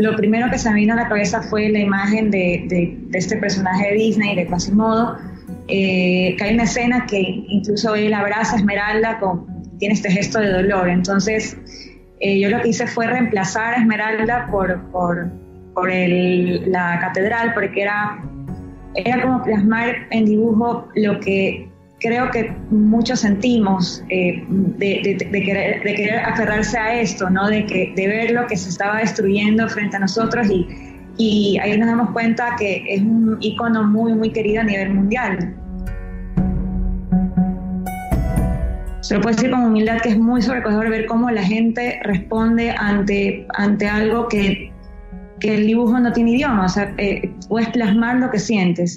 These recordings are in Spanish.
Lo primero que se me vino a la cabeza fue la imagen de, este personaje de Disney, de Quasimodo, eh, que hay una escena que incluso él abraza a Esmeralda, con, tiene este gesto de dolor. Entonces, eh, yo lo que hice fue reemplazar a Esmeralda por, por, por el, la catedral, porque era, era como plasmar en dibujo lo que creo que muchos sentimos eh, de, querer, aferrarse a esto, ¿no? de, que, de ver lo que se estaba destruyendo frente a nosotros y, y ahí nos damos cuenta que es un icono muy, muy querido a nivel mundial. Se lo puedo decir con humildad que es muy sobrecogedor ver cómo la gente responde ante, ante algo que, que el dibujo no tiene idioma, o sea, eh, puedes plasmar lo que sientes.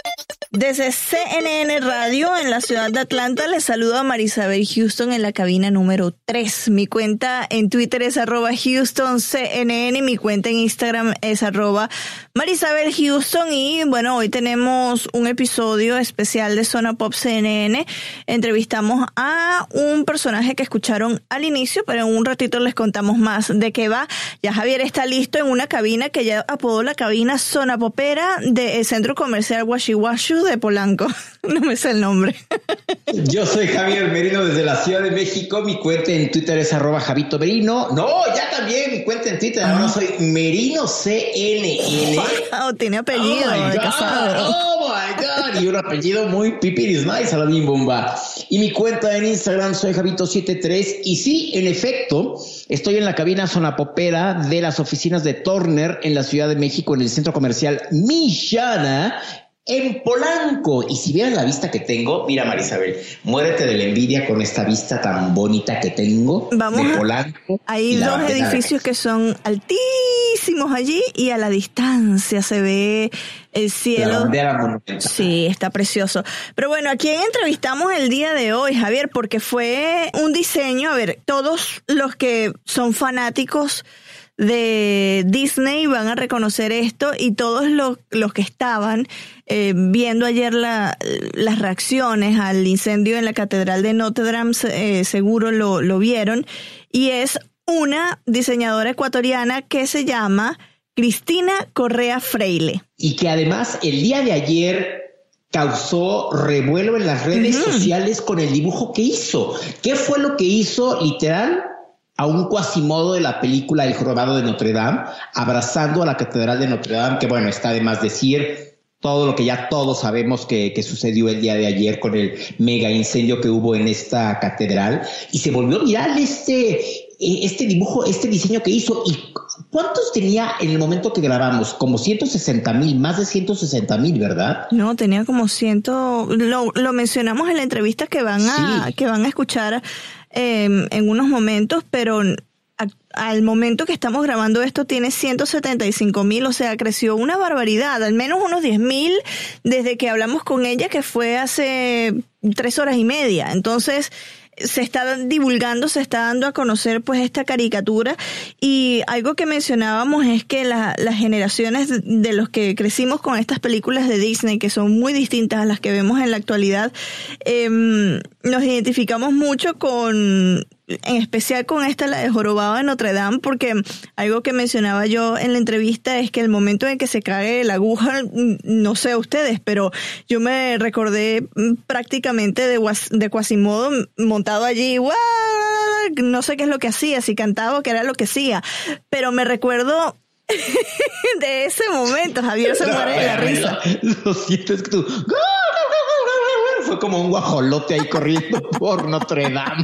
Desde CNN Radio en la ciudad de Atlanta les saludo a Marisabel Houston en la cabina número 3. Mi cuenta en Twitter es arroba HoustonCNN y mi cuenta en Instagram es arroba Marisabel Houston y bueno, hoy tenemos un episodio especial de Zona Pop CNN. Entrevistamos a un personaje que escucharon al inicio, pero en un ratito les contamos más de qué va. Ya Javier está listo en una cabina que ya apodó la cabina Zona Popera del Centro Comercial Washiwashu de Polanco. No me sé el nombre. Yo soy Javier Merino desde la Ciudad de México. Mi cuenta en Twitter es arroba Javito Merino. No, ya también mi cuenta en Twitter. Ahora soy Merino CNN. Wow, tiene apellido oh de casado. Oh my God. Y un apellido muy pipiris nice, Aladín Bomba. Y mi cuenta en Instagram soy Javito73. Y sí, en efecto, estoy en la cabina sonapopera de las oficinas de Turner en la Ciudad de México, en el centro comercial Millana en Polanco. Y si vieras la vista que tengo, mira Marisabel, muérete de la envidia con esta vista tan bonita que tengo Vamos de a- Polanco. Hay la dos edificios que son altísimos allí y a la distancia se ve el La cielo. monumental. Sí, está precioso. Pero bueno, ¿a quién entrevistamos el día de hoy, Javier? Porque fue un diseño, a ver, todos los que son fanáticos de Disney van a reconocer esto y todos los, los que estaban eh, viendo ayer la- las reacciones al incendio en la Catedral de Notre Dame eh, seguro lo, lo vieron y es una diseñadora ecuatoriana que se llama Cristina Correa Freile. Y que además el día de ayer causó revuelo en las redes sociales con el dibujo que hizo. ¿Qué fue lo que hizo literal? A un cuasimodo de la película El Jorobado de Notre Dame, abrazando a la Catedral de Notre Dame, que bueno, está de más decir todo lo que ya todos sabemos que, que sucedió el día de ayer con el mega incendio que hubo en esta catedral. Y se volvió viral este, este dibujo, este diseño que hizo. ¿Y cuántos tenía en el momento que grabamos? Como 160 mil, más de 160 mil, ¿verdad? No, tenía como ciento, lo, lo mencionamos en la entrevista que van a, Sí. que van a escuchar eh, en unos momentos, pero al momento que estamos grabando esto tiene 175 mil, o sea, creció una barbaridad, al menos unos 10 mil desde que hablamos con ella, que fue hace tres horas y media. Entonces, se está divulgando, se está dando a conocer pues esta caricatura. Y algo que mencionábamos es que la- las generaciones de- los que crecimos con estas películas de Disney que son muy distintas a las que vemos en la actualidad, em, nos identificamos mucho con en especial con esta, la de Jorobado de Notre Dame, porque algo que mencionaba yo en la entrevista es que el momento en que se cae la aguja, no sé ustedes, pero yo me recordé mm, prácticamente de, de Quasimodo montado allí, no sé qué es lo que hacía, si cantaba o qué era lo que hacía, pero me recuerdo de ese momento, Javier se muere de la risa. Lo siento, es que tú fue como un guajolote ahí corriendo por Notre Dame.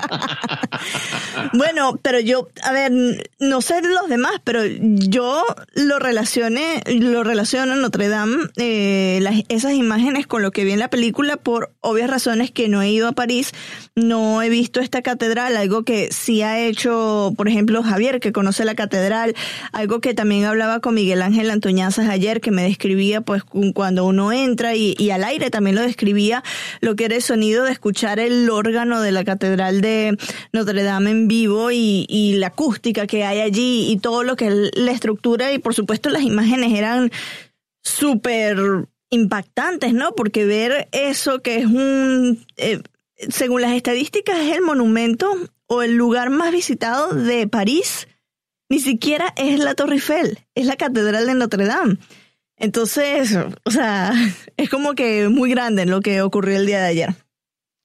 bueno, pero yo, a ver, no sé los demás, pero yo lo relacioné, lo relaciono a Notre Dame, eh, esas imágenes con lo que vi en la película por obvias razones que no he ido a París, no he visto esta catedral, algo que sí ha hecho, por ejemplo, Javier, que conoce la catedral, algo que también hablaba con Miguel Ángel Antoñazas ayer, que me describía pues cuando uno entra y, y al aire también lo describía, lo que era el sonido de escuchar el órgano de la Catedral de Notre Dame en vivo y, la acústica que hay allí y todo lo que es la estructura y por supuesto las imágenes eran súper impactantes, ¿no? Porque ver eso que es un, eh, según las estadísticas, es el monumento o el lugar más visitado de París, ni siquiera es la Torre Eiffel, es la Catedral de Notre Dame. Entonces, o sea, es como que muy grande lo que ocurrió el día de ayer.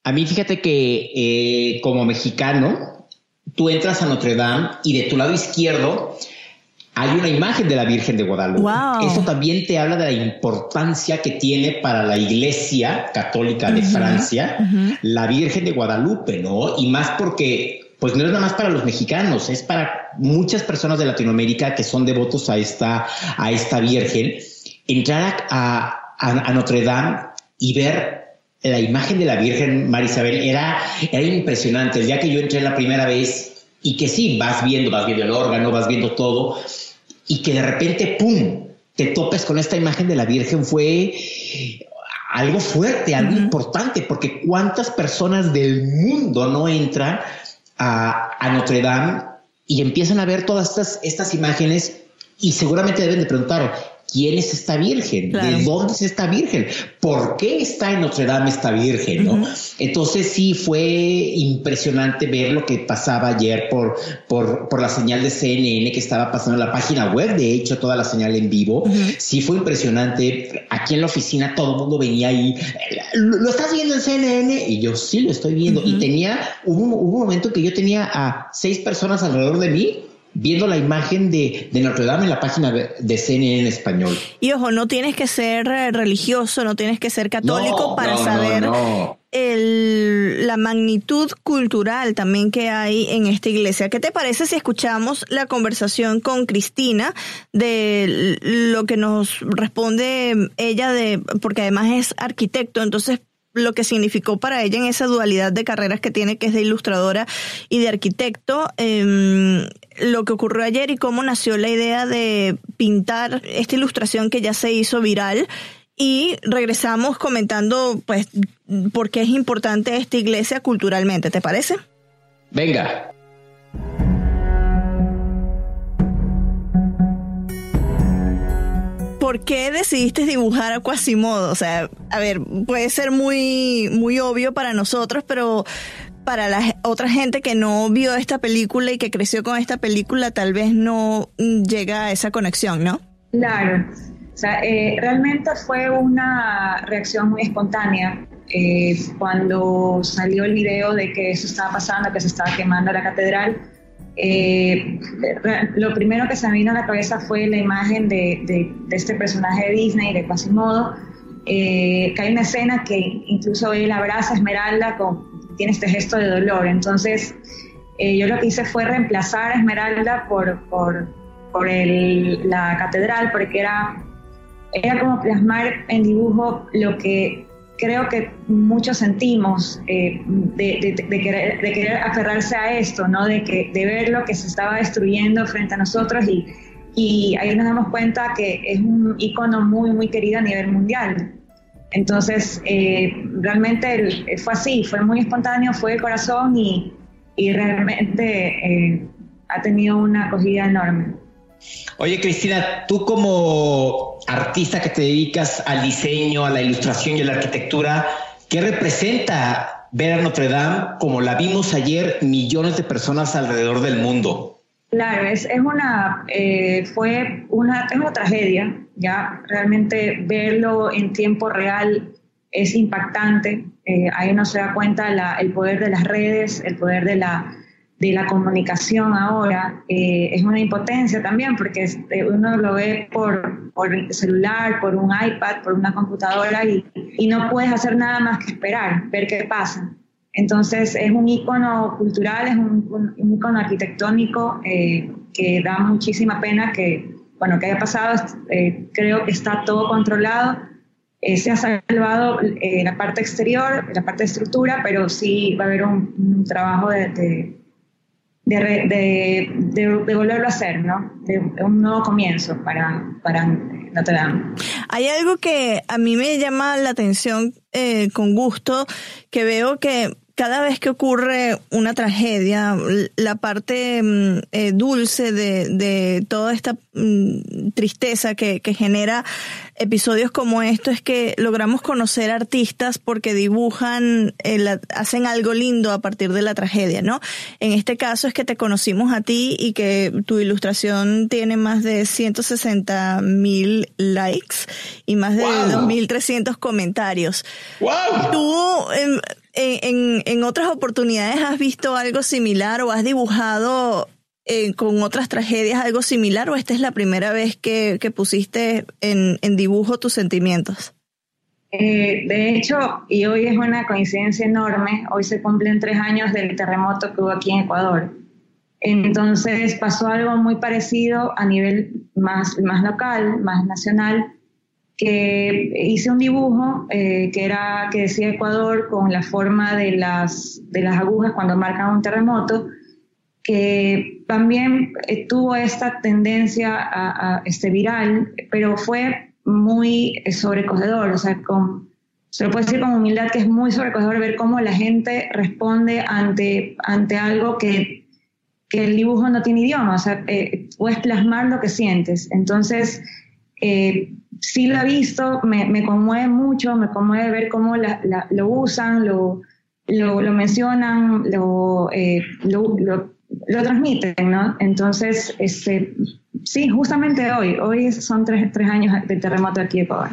A mí fíjate que eh, como mexicano, tú entras a Notre Dame y de tu lado izquierdo hay una imagen de la Virgen de Guadalupe. Eso también te habla de la importancia que tiene para la Iglesia Católica de Francia la Virgen de Guadalupe, ¿no? Y más porque, pues no es nada más para los mexicanos, es para muchas personas de Latinoamérica que son devotos a esta, a esta Virgen entrar a, Notre Dame y ver la imagen de la Virgen María Isabel era, era impresionante. El día que yo entré la primera vez y que sí, vas viendo, vas viendo el órgano, vas viendo todo y que de repente, ¡pum!, te topes con esta imagen de la Virgen fue algo fuerte, algo importante, porque cuántas personas del mundo no entran a, a, Notre Dame y empiezan a ver todas estas, estas imágenes y seguramente deben de preguntar, quién es esta virgen, de dónde es esta virgen, por qué está en Notre Dame esta virgen, ¿no? Entonces sí fue impresionante ver lo que pasaba ayer por, por, la señal de CNN que estaba pasando en la página web, de hecho toda la señal en vivo, sí fue impresionante. Aquí en la oficina todo el mundo venía ahí, ¿lo estás viendo en CNN? Y yo sí lo estoy viendo. Y tenía, hubo, hubo un momento que yo tenía a seis personas alrededor de mí viendo la imagen de, Notre Dame en la página de CNN en español. Y ojo, no tienes que ser eh, religioso, no tienes que ser católico para saber el, la magnitud cultural también que hay en esta iglesia. ¿Qué te parece si escuchamos la conversación con Cristina de lo que nos responde ella de, porque además es arquitecto, entonces lo que significó para ella en esa dualidad de carreras que tiene, que es de ilustradora y de arquitecto, em, lo que ocurrió ayer y cómo nació la idea de pintar esta ilustración que ya se hizo viral. Y regresamos comentando, pues, por qué es importante esta iglesia culturalmente, ¿te parece? Venga. ¿Por qué decidiste dibujar a Quasimodo? O sea, a ver, puede ser muy, muy obvio para nosotros, pero para la otra gente que no vio esta película y que creció con esta película, tal vez no llega a esa conexión, ¿no? Claro. O sea, eh, realmente fue una reacción muy espontánea eh, cuando salió el video de que eso estaba pasando, que se estaba quemando la catedral eh, lo primero que se me vino a la cabeza fue la imagen de, este personaje de Disney, de Quasimodo, eh, que hay una escena que incluso él abraza a Esmeralda, con, tiene este gesto de dolor. Entonces, eh, yo lo que hice fue reemplazar a Esmeralda por, por, por la catedral, porque era, era como plasmar en dibujo lo que creo que muchos sentimos eh, de, querer, aferrarse a esto, ¿no? de, que, de ver lo que se estaba destruyendo frente a nosotros y, ahí nos damos cuenta que es un icono muy, muy querido a nivel mundial. Entonces, eh, realmente fue así, fue muy espontáneo, fue de corazón y, realmente eh, ha tenido una acogida enorme. Oye, Cristina, tú como artista que te dedicas al diseño, a la ilustración y a la arquitectura, ¿qué representa ver a Notre Dame como la vimos ayer millones de personas alrededor del mundo. Claro, es, una, eh, fue una, es una tragedia, ya realmente verlo en tiempo real es impactante, eh, ahí uno se da cuenta el poder de las redes, el poder de la, de la comunicación ahora, eh, es una impotencia también porque este, uno lo ve por, por el celular, por un iPad, por una computadora y, y no puedes hacer nada más que esperar, ver qué pasa. Entonces es un icono cultural, es un, un, icono arquitectónico eh, que da muchísima pena que, bueno, que haya pasado. Eh, creo que está todo controlado. Eh, se ha salvado la parte exterior, la parte de estructura, pero sí va a haber un, trabajo de, de, de, de, volverlo a hacer, ¿no? De, un nuevo comienzo para, para Notre Dame. Hay algo que a mí me llama la atención con gusto, que veo que cada vez que ocurre una tragedia, la parte mm, eh, dulce de, de, toda esta mm, tristeza que, que, genera episodios como esto es que logramos conocer artistas porque dibujan, eh, hacen algo lindo a partir de la tragedia, ¿no? En este caso es que te conocimos a ti y que tu ilustración tiene más de 160 mil likes y más de wow. 2.300 comentarios. ¡Wow! Tú... Em, en, en, otras oportunidades has visto algo similar o has dibujado eh, con otras tragedias algo similar o esta es la primera vez que, que pusiste en, en, dibujo tus sentimientos? Eh, de hecho, y hoy es una coincidencia enorme, hoy se cumplen tres años del terremoto que hubo aquí en Ecuador. Entonces pasó algo muy parecido a nivel más, más local, más nacional, que hice un dibujo eh, que era que decía Ecuador con la forma de las, de las agujas cuando marcan un terremoto, que también tuvo esta tendencia a, a, este viral, pero fue muy sobrecogedor, o sea, con, se lo puedo decir con humildad que es muy sobrecogedor ver cómo la gente responde ante, ante algo que, que el dibujo no tiene idioma, o sea, eh, puedes plasmar lo que sientes. Entonces, eh, sí lo he visto, me, me, conmueve mucho, me conmueve ver cómo la, la, lo usan, lo, lo, lo mencionan, lo, eh, lo, lo, transmiten, ¿no? Entonces, este, sí, justamente hoy, hoy son tres, tres años de terremoto aquí en Ecuador.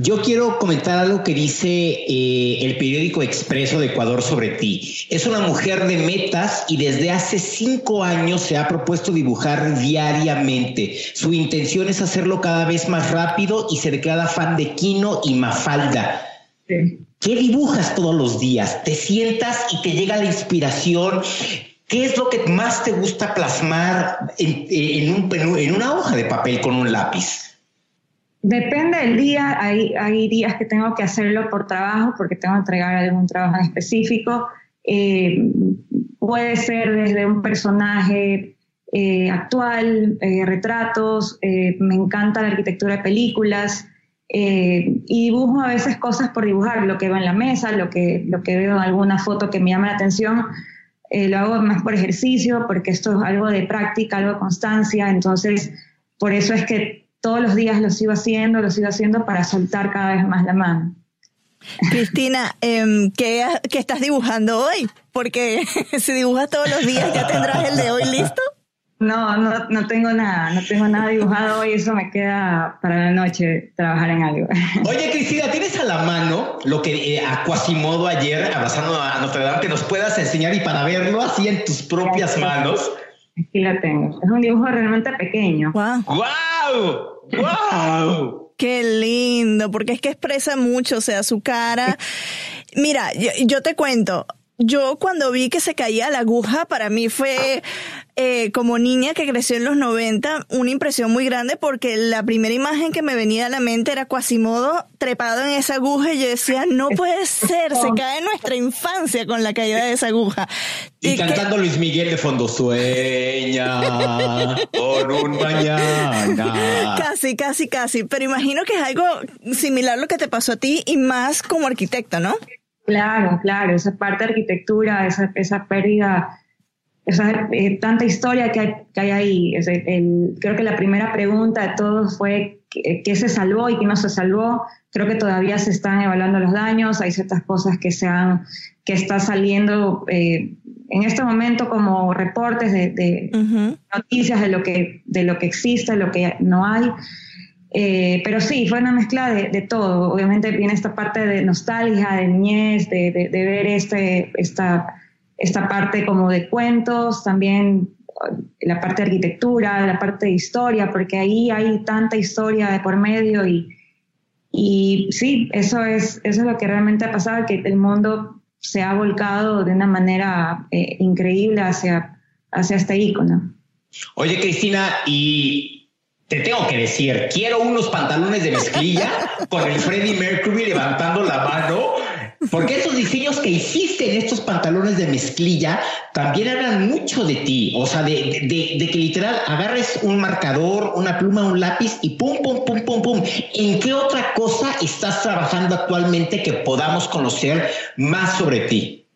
Yo quiero comentar algo que dice eh, el periódico Expreso de Ecuador sobre ti. Es una mujer de metas y desde hace cinco años se ha propuesto dibujar diariamente. Su intención es hacerlo cada vez más rápido y se declara fan de Kino y Mafalda. Sí. ¿Qué dibujas todos los días? ¿Te sientas y te llega la inspiración? ¿Qué es lo que más te gusta plasmar en, en, un, en una hoja de papel con un lápiz? Depende del día, hay, hay días que tengo que hacerlo por trabajo, porque tengo que entregar algún trabajo específico. Eh, puede ser desde un personaje eh, actual, eh, retratos, me encanta la arquitectura de películas y dibujo a veces cosas por dibujar, lo que veo en la mesa, lo que, lo que veo en alguna foto que me llama la atención. lo hago más por ejercicio, porque esto es algo de práctica, algo de constancia, entonces por eso es que todos los días lo sigo haciendo, lo sigo haciendo para soltar cada vez más la mano. Cristina, eh, ¿qué, ¿qué, estás dibujando hoy? Porque si dibujas todos los días, ¿ya tendrás el de hoy listo? No, no, no tengo nada, no tengo nada dibujado hoy, eso me queda para la noche trabajar en algo. Oye, Cristina, ¿tienes a la mano lo que eh, a Quasimodo ayer, abrazando a Notre Dame, que nos puedas enseñar y para verlo así en tus propias manos? Aquí la tengo. Es un dibujo realmente pequeño. ¡Wow! ¡Wow! ¡Wow! Qué lindo, porque es que expresa mucho, o sea, su cara. Mira, yo, te cuento, yo cuando vi que se caía la aguja, para mí fue eh, como niña que creció en los 90, una impresión muy grande porque la primera imagen que me venía a la mente era Quasimodo trepado en esa aguja y yo decía, no puede ser, se cae nuestra infancia con la caída de esa aguja. Y, y cantando que... Luis Miguel de fondo, sueña por un mañana. Casi, casi, casi, pero imagino que es algo similar lo que te pasó a ti y más como arquitecto, ¿no? Claro, claro, esa parte de arquitectura, esa, esa pérdida, esa eh, tanta historia que hay, que hay ahí. El, el, creo que la primera pregunta de todos fue qué se salvó y qué no se salvó. Creo que todavía se están evaluando los daños, hay ciertas cosas que se han, que está saliendo eh, en este momento como reportes de, noticias de lo que de lo que existe, lo que no hay. Eh, pero sí, fue una mezcla de, todo. Obviamente viene esta parte de nostalgia, de niñez, de, ver este, esta, esta parte como de cuentos, también la parte de arquitectura, la parte de historia, porque ahí hay tanta historia de por medio y, y sí, eso es, eso es lo que realmente ha pasado, que el mundo se ha volcado de una manera eh, increíble hacia, hacia este icono. Oye, Cristina, y te tengo que decir, quiero unos pantalones de mezclilla con el Freddie Mercury levantando la mano porque esos diseños que hiciste en estos pantalones de mezclilla también hablan mucho de ti, o sea, de, que literal agarres un marcador, una pluma, un lápiz y pum, pum, pum, pum, pum. ¿En qué otra cosa estás trabajando actualmente que podamos conocer más sobre ti?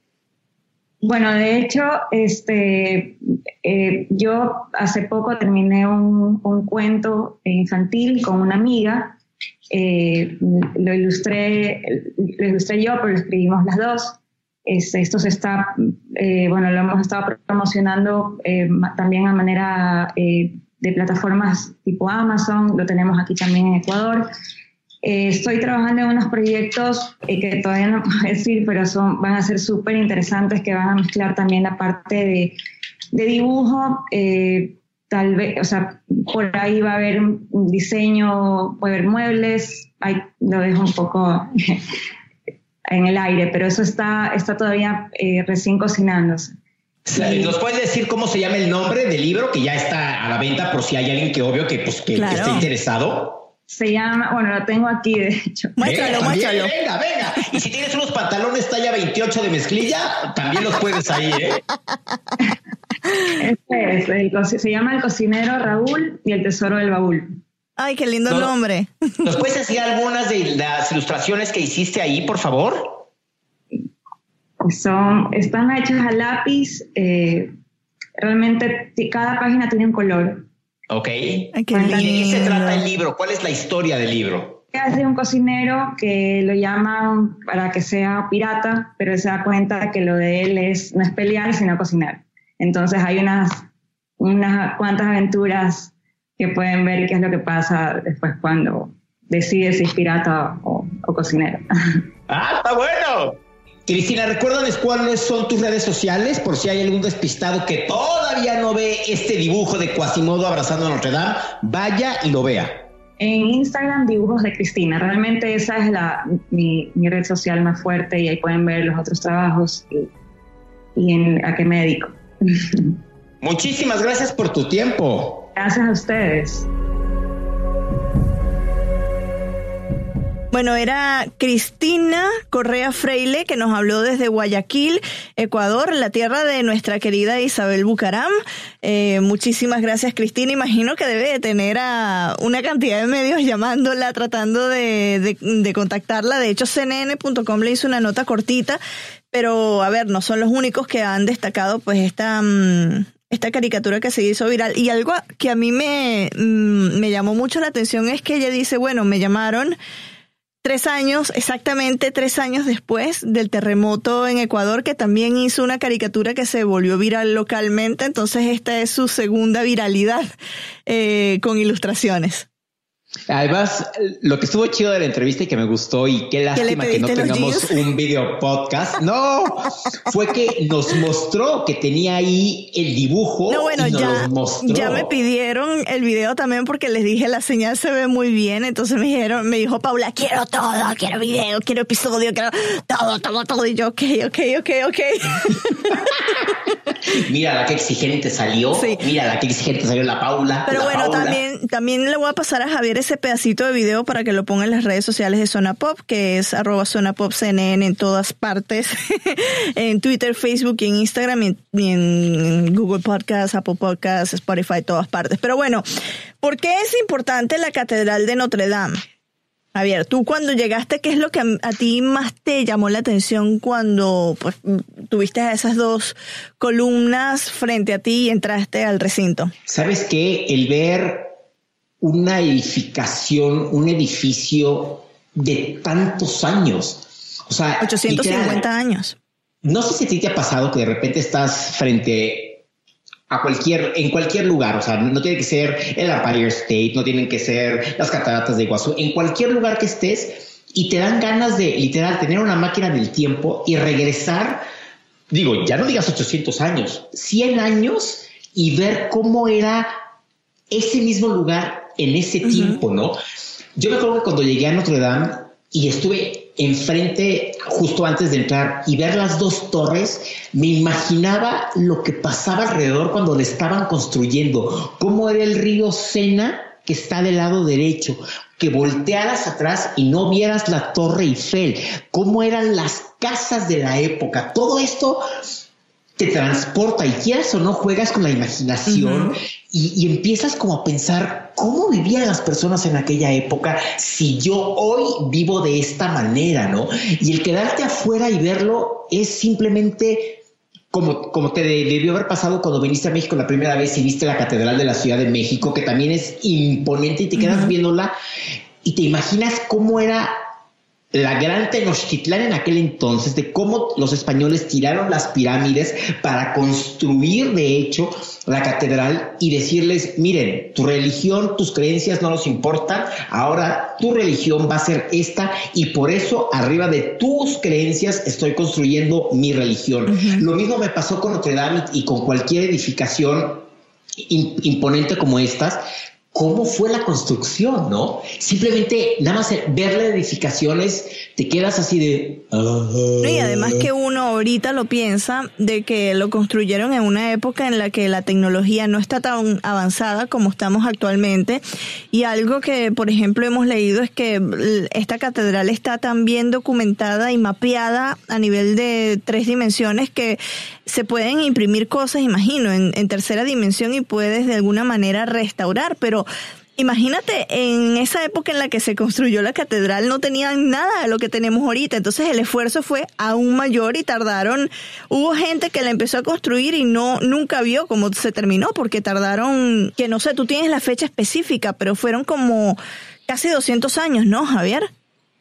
Bueno, de hecho, este, eh, yo hace poco terminé un cuento infantil con una amiga eh, lo, ilustré, lo ilustré yo, pero escribimos las dos. esto se está, eh, bueno, lo hemos estado promocionando eh, también a manera de plataformas tipo Amazon, lo tenemos aquí también en Ecuador. estoy trabajando en unos proyectos que todavía no puedo decir, pero son, van a ser súper interesantes, que van a mezclar también la parte de, de dibujo tal vez, o sea, por ahí va a haber un diseño, puede haber muebles, ahí lo dejo un poco en el aire, pero eso está, está todavía eh, recién cocinándose. ¿Nos puedes decir cómo se llama el nombre del libro que ya está a la venta por si hay alguien que obvio que, pues, que, esté interesado? Se llama, bueno, lo tengo aquí de hecho. Muéstralo, muéstralo. Venga, venga. Y si tienes unos pantalones talla 28 de mezclilla, también los puedes ahí, ¿eh? Este es, se llama El cocinero Raúl y el tesoro del baúl. Ay, qué lindo nombre. ¿Nos puedes decir algunas de las ilustraciones que hiciste ahí, por favor? Son, están hechas a lápiz. Eh, realmente cada página tiene un color. Ok. ¿De qué se trata el libro? ¿Cuál es la historia del libro? Es de un cocinero que lo llaman para que sea pirata, pero él se da cuenta que lo de él es no es pelear, sino cocinar. Entonces hay unas, unas cuantas aventuras que pueden ver qué es lo que pasa después cuando decides si es pirata o, cocinero. ¡Ah, está bueno! Cristina, recuérdanos cuáles son tus redes sociales por si hay algún despistado que todavía no ve este dibujo de Quasimodo abrazando a Notre Dame, vaya y lo vea. En Instagram, dibujos de Cristina. Realmente esa es la, mi, red social más fuerte y ahí pueden ver los otros trabajos y, y en, a qué me dedico. Muchísimas gracias por tu tiempo. Gracias a ustedes. Bueno, era Cristina Correa Freile que nos habló desde Guayaquil, Ecuador, la tierra de nuestra querida Isabel Bucaram. Eh, muchísimas gracias, Cristina. Imagino que debe de tener a una cantidad de medios llamándola, tratando de, contactarla. De hecho, cnn.com le hizo una nota cortita pero a ver, no son los únicos que han destacado pues esta, mm, esta caricatura que se hizo viral. Y algo que a mí me, mm, me llamó mucho la atención es que ella dice, bueno, me llamaron tres años, exactamente tres años después del terremoto en Ecuador, que también hizo una caricatura que se volvió viral localmente. Entonces esta es su segunda viralidad eh, con ilustraciones. Además, lo que estuvo chido de la entrevista y que me gustó y qué lástima que no tengamos un video podcast, no, fue que nos mostró que tenía ahí el dibujo. No, bueno, ya, ya me pidieron el video también porque les dije la señal se ve muy bien, entonces me dijeron, me dijo Paula, quiero todo, quiero video, quiero episodio, quiero todo, todo, todo. Y yo, ok, ok, ok, ok. Mira la que exigente salió, mira la que exigente salió la Paula. Pero bueno, también, también le voy a pasar a Javier ese pedacito de video para que lo ponga en las redes sociales de Zona Pop, que es arroba Zona Pop CNN en todas partes, en Twitter, Facebook y en Instagram y en, Google Podcasts, Apple Podcasts, Spotify, todas partes. Pero bueno, ¿por qué es importante la Catedral de Notre Dame? Javier, tú cuando llegaste, ¿qué es lo que a, ti más te llamó la atención cuando pues, tuviste a esas dos columnas frente a ti y entraste al recinto? ¿Sabes qué? El ver una edificación, un edificio de tantos años. O sea, 850 años. No sé si a ti te ha pasado que de repente estás frente a cualquier, en cualquier lugar, o sea, no tiene que ser el Empire State, no tienen que ser las cataratas de Iguazú, en cualquier lugar que estés y te dan ganas de literal tener una máquina del tiempo y regresar, digo, ya no digas 800 años, 100 años y ver cómo era ese mismo lugar en ese tiempo, ¿no? Yo me acuerdo que cuando llegué a Notre Dame y estuve enfrente justo antes de entrar y ver las dos torres, me imaginaba lo que pasaba alrededor cuando le estaban construyendo, cómo era el río Sena que está del lado derecho, que voltearas atrás y no vieras la torre Eiffel, cómo eran las casas de la época, todo esto te transporta y quieras o no juegas con la imaginación y, empiezas como a pensar cómo vivían las personas en aquella época si yo hoy vivo de esta manera, ¿no? Y el quedarte afuera y verlo es simplemente como, como te debió haber pasado cuando viniste a México la primera vez y viste la Catedral de la Ciudad de México, que también es imponente y te quedas viéndola y te imaginas cómo era la gran Tenochtitlán en aquel entonces, de cómo los españoles tiraron las pirámides para construir, de hecho, la catedral y decirles, miren, tu religión, tus creencias no nos importan, ahora tu religión va a ser esta y por eso arriba de tus creencias estoy construyendo mi religión. Lo mismo me pasó con Notre Dame y con cualquier edificación imponente como estas, cómo fue la construcción, ¿no? Simplemente nada más ver las edificaciones te quedas así de... y además que uno ahorita lo piensa de que lo construyeron en una época en la que la tecnología no está tan avanzada como estamos actualmente y algo que por ejemplo hemos leído es que esta catedral está tan bien documentada y mapeada a nivel de tres dimensiones que se pueden imprimir cosas, imagino, en, en tercera dimensión y puedes de alguna manera restaurar, pero Imagínate, en esa época en la que se construyó la catedral no tenían nada de lo que tenemos ahorita, entonces el esfuerzo fue aún mayor y tardaron, hubo gente que la empezó a construir y no nunca vio cómo se terminó porque tardaron, que no sé, tú tienes la fecha específica, pero fueron como casi 200 años, ¿no, Javier?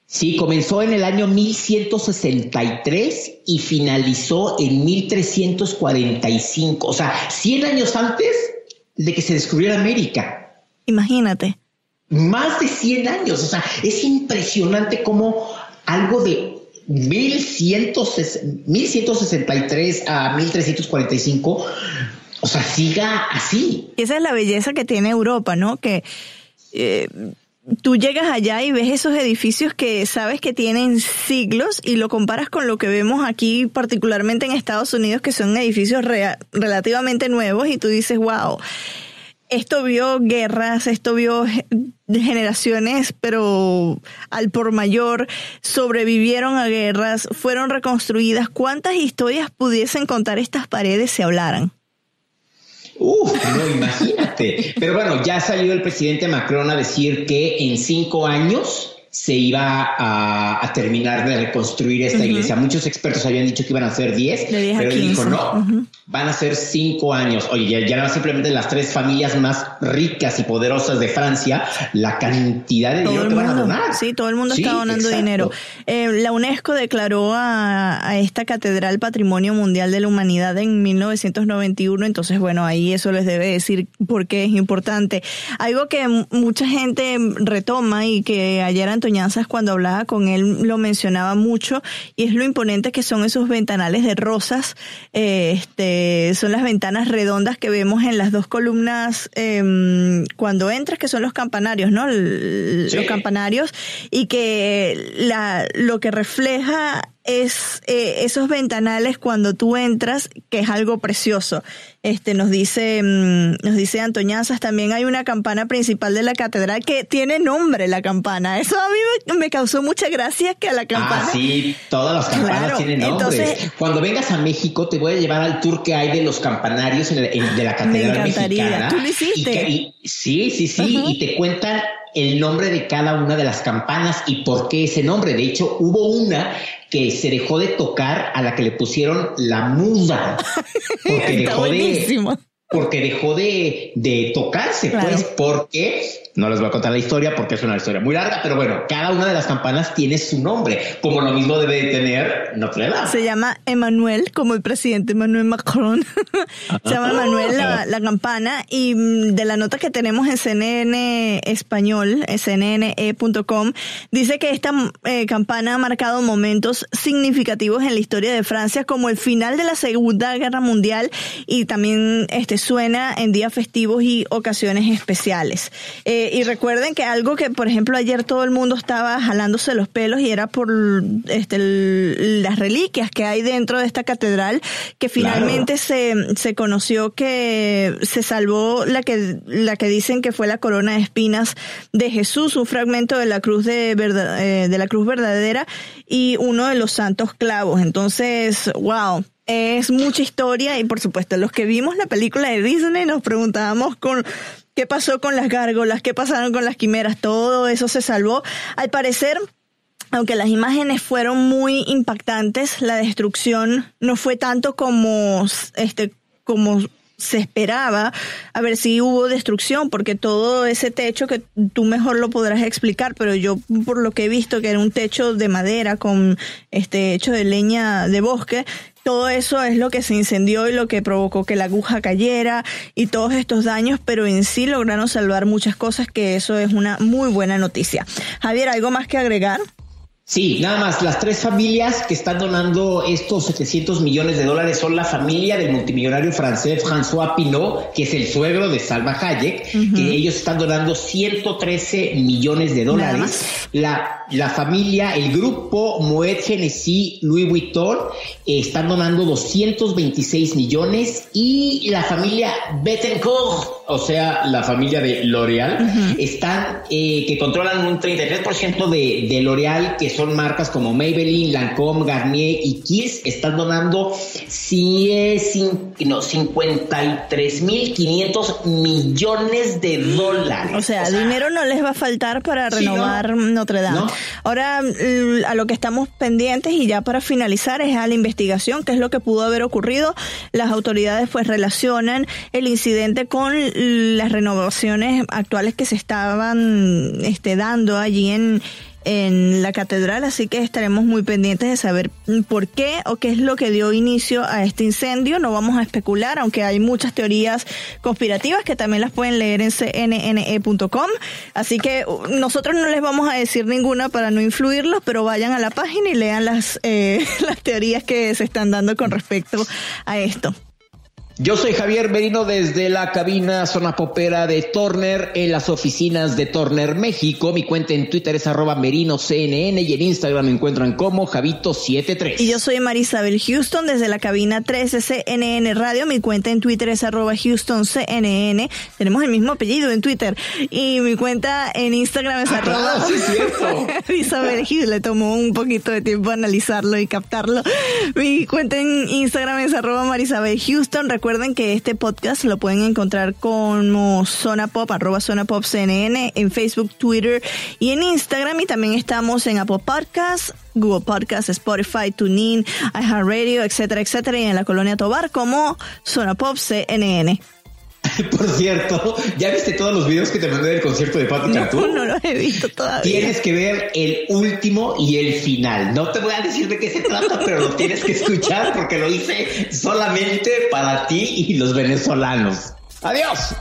Sí, comenzó en el año 1163 y finalizó en 1345, o sea, 100 años antes de que se descubriera América. Imagínate. Más de 100 años, o sea, es impresionante cómo algo de 1163 a 1345, o sea, siga así. Esa es la belleza que tiene Europa, ¿no? Que eh, tú llegas allá y ves esos edificios que sabes que tienen siglos y lo comparas con lo que vemos aquí, particularmente en Estados Unidos, que son edificios relativamente nuevos y tú dices, wow esto vio guerras, esto vio generaciones, pero al por mayor, sobrevivieron a guerras, fueron reconstruidas. ¿Cuántas historias pudiesen contar estas paredes si hablaran? Uf, no, imagínate. Pero bueno, ya salió el presidente Macron a decir que en cinco años se iba a, terminar de reconstruir esta iglesia. Muchos expertos habían dicho que iban a ser 10, pero él dijo no, van a ser 5 años. Oye, ya, ya, simplemente las tres familias más ricas y poderosas de Francia, la cantidad de dinero que van a donar. Sí, todo el mundo está donando dinero. Eh, la UNESCO declaró a, a, esta catedral Patrimonio Mundial de la Humanidad en 1991, entonces bueno, ahí eso les debe decir por qué es importante. Algo que mucha gente retoma y que ayer antes cuando hablaba con él lo mencionaba mucho y es lo imponente que son esos ventanales de rosas. Eh, este, son las ventanas redondas que vemos en las dos columnas em, cuando entras, que son los campanarios, ¿no? Los campanarios y que la, lo que refleja es eh, esos ventanales cuando tú entras, que es algo precioso. Este nos dice mm, nos dice Antoñanzas, también hay una campana principal de la catedral que tiene nombre la campana. Eso a mí me, causó mucha gracia que a la campana. Ah, sí, todas las campanas tienen nombres. Cuando vengas a México te voy a llevar al tour que hay de los campanarios de la catedral me encantaría. mexicana. ¿Tú lo hiciste? sí, sí, sí, y te cuentan el nombre de cada una de las campanas y por qué ese nombre. De hecho, hubo una que se dejó de tocar a la que le pusieron la muda. Porque dejó de, porque dejó de, de tocarse, pues, porque no les voy a contar la historia porque es una historia muy larga, pero bueno, cada una de las campanas tiene su nombre, como lo mismo debe de tener Notre Dame. Se llama Emmanuel, como el presidente Emmanuel Macron. Se llama Emmanuel la, campana y mm, de la nota que tenemos en CNN español, cnne.com, dice que esta eh, campana ha marcado momentos significativos en la historia de Francia, como el final de la Segunda Guerra Mundial y también este suena en días festivos y ocasiones especiales. Eh, y recuerden que algo que, por ejemplo, ayer todo el mundo estaba jalándose los pelos y era por este, las reliquias que hay dentro de esta catedral, que finalmente se, se conoció que se salvó la que, la que dicen que fue la corona de espinas de Jesús, un fragmento de la cruz de, eh, de la cruz verdadera y uno de los santos clavos. Entonces, wow, es mucha historia y por supuesto los que vimos la película de Disney nos preguntábamos con qué pasó con las gárgolas, qué pasaron con las quimeras, todo eso se salvó. Al parecer, aunque las imágenes fueron muy impactantes, la destrucción no fue tanto como este como se esperaba, a ver si hubo destrucción, porque todo ese techo que tú mejor lo podrás explicar, pero yo por lo que he visto que era un techo de madera con este hecho de leña de bosque, todo eso es lo que se incendió y lo que provocó que la aguja cayera y todos estos daños, pero en sí lograron salvar muchas cosas, que eso es una muy buena noticia. Javier, ¿algo más que agregar? Sí, nada más, las tres familias que están donando estos 700 millones de dólares son la familia del multimillonario francés François Pinot, que es el suegro de Salma Hayek, que ellos están donando 113 millones de dólares. La, la familia, el grupo Moet Hennessy Louis Vuitton eh, están donando 226 millones y la familia Bettencourt, o sea, la familia de L'Oreal, están, eh, que controlan un 33% de, de L'Oreal, que son marcas como Maybelline, Lancome, Garnier y Kiss, están donando 53.500 millones de dólares. O sea, dinero no les va a faltar para renovar Notre Dame. Ahora, a lo que estamos pendientes y ya para finalizar es a la investigación, qué es lo que pudo haber ocurrido. Las autoridades pues relacionan el incidente con las renovaciones actuales que se estaban este, dando allí en en la catedral, así que estaremos muy pendientes de saber por qué o qué es lo que dio inicio a este incendio. No vamos a especular, aunque hay muchas teorías conspirativas que también las pueden leer en cnne.com. Así que uh, nosotros no les vamos a decir ninguna para no influirlos, pero vayan a la página y lean las, eh, las teorías que se están dando con respecto a esto. Yo soy Javier Merino desde la cabina zona popera de Turner en las oficinas de Turner México. Mi cuenta en Twitter es arroba merinoCNN y en Instagram me encuentran como Javito73. Y yo soy Marisabel Houston desde la cabina 13 CNN Radio. Mi cuenta en Twitter es arroba HoustonCNN. Tenemos el mismo apellido en Twitter. Y mi cuenta en Instagram es ah, arroba Marisabel Houston. Le tomó un poquito de tiempo analizarlo y captarlo. Mi cuenta en Instagram es arroba Marisabel Houston recuerden que este podcast lo pueden encontrar como Zona Pop, arroba Zona Pop CNN, en Facebook, Twitter y en Instagram. Y también estamos en Apple Podcasts, Google Podcasts, Spotify, TuneIn, iHeartRadio, etcétera, etcétera. Y en la colonia Tobar como Zona Pop CNN. Por cierto, ¿ya viste todos los videos que te mandé del concierto de Patti Cantú? No, no los he visto todavía. Tienes que ver el último y el final. No te voy a decir de qué se trata, pero lo tienes que escuchar porque lo hice solamente para ti y los venezolanos. Adiós.